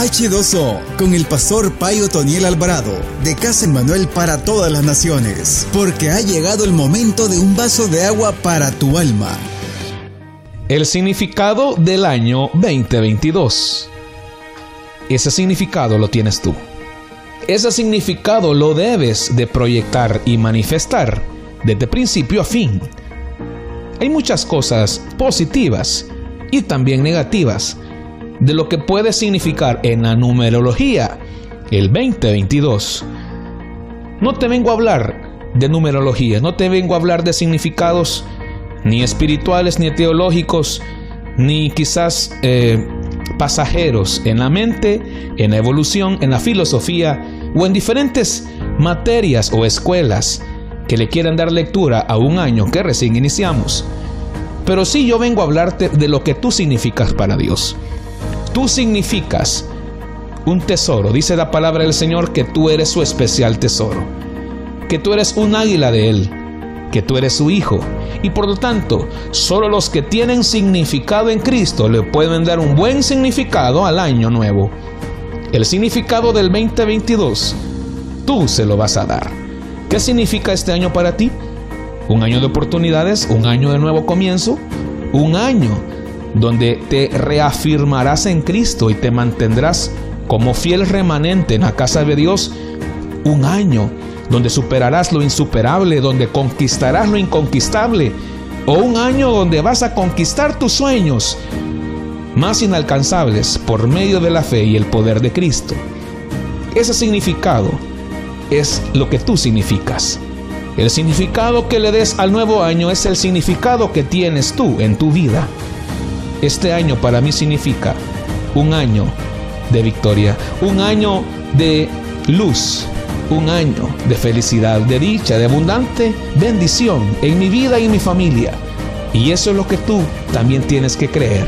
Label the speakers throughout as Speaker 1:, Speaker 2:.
Speaker 1: H2O con el pastor Payo Toniel Alvarado de Casa Manuel para todas las naciones, porque ha llegado el momento de un vaso de agua para tu alma.
Speaker 2: El significado del año 2022. Ese significado lo tienes tú. Ese significado lo debes de proyectar y manifestar desde principio a fin. Hay muchas cosas positivas y también negativas de lo que puede significar en la numerología el 2022. No te vengo a hablar de numerología, no te vengo a hablar de significados ni espirituales, ni teológicos, ni quizás eh, pasajeros en la mente, en la evolución, en la filosofía o en diferentes materias o escuelas que le quieran dar lectura a un año que recién iniciamos. Pero sí yo vengo a hablarte de lo que tú significas para Dios. Tú significas un tesoro. Dice la palabra del Señor que tú eres su especial tesoro. Que tú eres un águila de Él. Que tú eres su hijo. Y por lo tanto, solo los que tienen significado en Cristo le pueden dar un buen significado al año nuevo. El significado del 2022, tú se lo vas a dar. ¿Qué significa este año para ti? Un año de oportunidades, un año de nuevo comienzo, un año donde te reafirmarás en Cristo y te mantendrás como fiel remanente en la casa de Dios un año donde superarás lo insuperable, donde conquistarás lo inconquistable, o un año donde vas a conquistar tus sueños más inalcanzables por medio de la fe y el poder de Cristo. Ese significado es lo que tú significas. El significado que le des al nuevo año es el significado que tienes tú en tu vida. Este año para mí significa un año de victoria, un año de luz, un año de felicidad, de dicha, de abundante bendición en mi vida y en mi familia. Y eso es lo que tú también tienes que creer.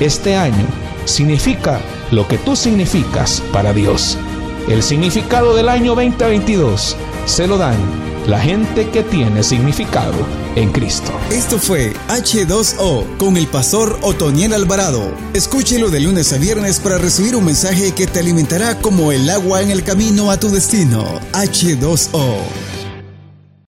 Speaker 2: Este año significa lo que tú significas para Dios. El significado del año 2022 se lo dan la gente que tiene significado en Cristo.
Speaker 1: Esto fue H2O con el pastor Otoniel Alvarado. Escúchelo de lunes a viernes para recibir un mensaje que te alimentará como el agua en el camino a tu destino. H2O.